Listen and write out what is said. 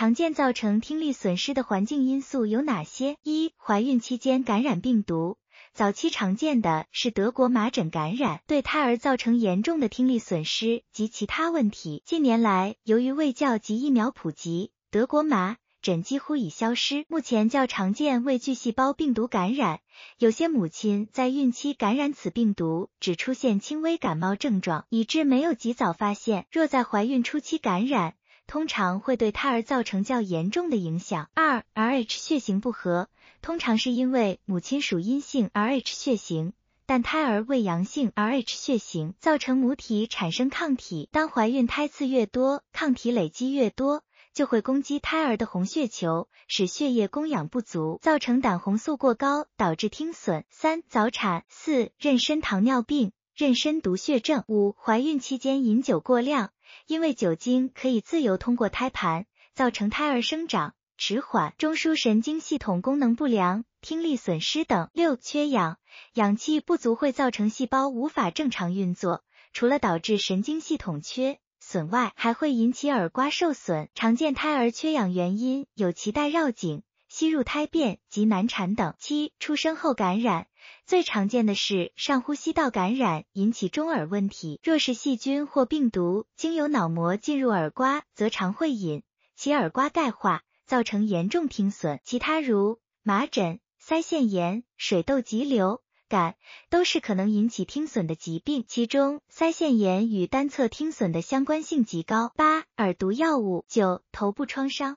常见造成听力损失的环境因素有哪些？一、怀孕期间感染病毒。早期常见的是德国麻疹感染，对胎儿造成严重的听力损失及其他问题。近年来，由于卫教及疫苗普及，德国麻疹几乎已消失。目前较常见为巨细胞病毒感染，有些母亲在孕期感染此病毒，只出现轻微感冒症状，以致没有及早发现。若在怀孕初期感染，通常会对胎儿造成较严重的影响。二，Rh 血型不合，通常是因为母亲属阴性 Rh 血型，但胎儿为阳性 Rh 血型，造成母体产生抗体。当怀孕胎次越多，抗体累积越多，就会攻击胎儿的红血球，使血液供氧不足，造成胆红素过高，导致听损。三，早产。四，妊娠糖尿病、妊娠毒血症。五，怀孕期间饮酒过量。因为酒精可以自由通过胎盘，造成胎儿生长迟缓、中枢神经系统功能不良、听力损失等。六、缺氧，氧气不足会造成细胞无法正常运作，除了导致神经系统缺损外，还会引起耳刮受损。常见胎儿缺氧原因有脐带绕颈、吸入胎便及难产等。七、出生后感染。最常见的是上呼吸道感染引起中耳问题，若是细菌或病毒经由脑膜进入耳刮，则常会引起耳刮钙化，造成严重听损。其他如麻疹、腮腺炎、水痘急流感都是可能引起听损的疾病，其中腮腺炎与单侧听损的相关性极高。八、耳毒药物。九、头部创伤。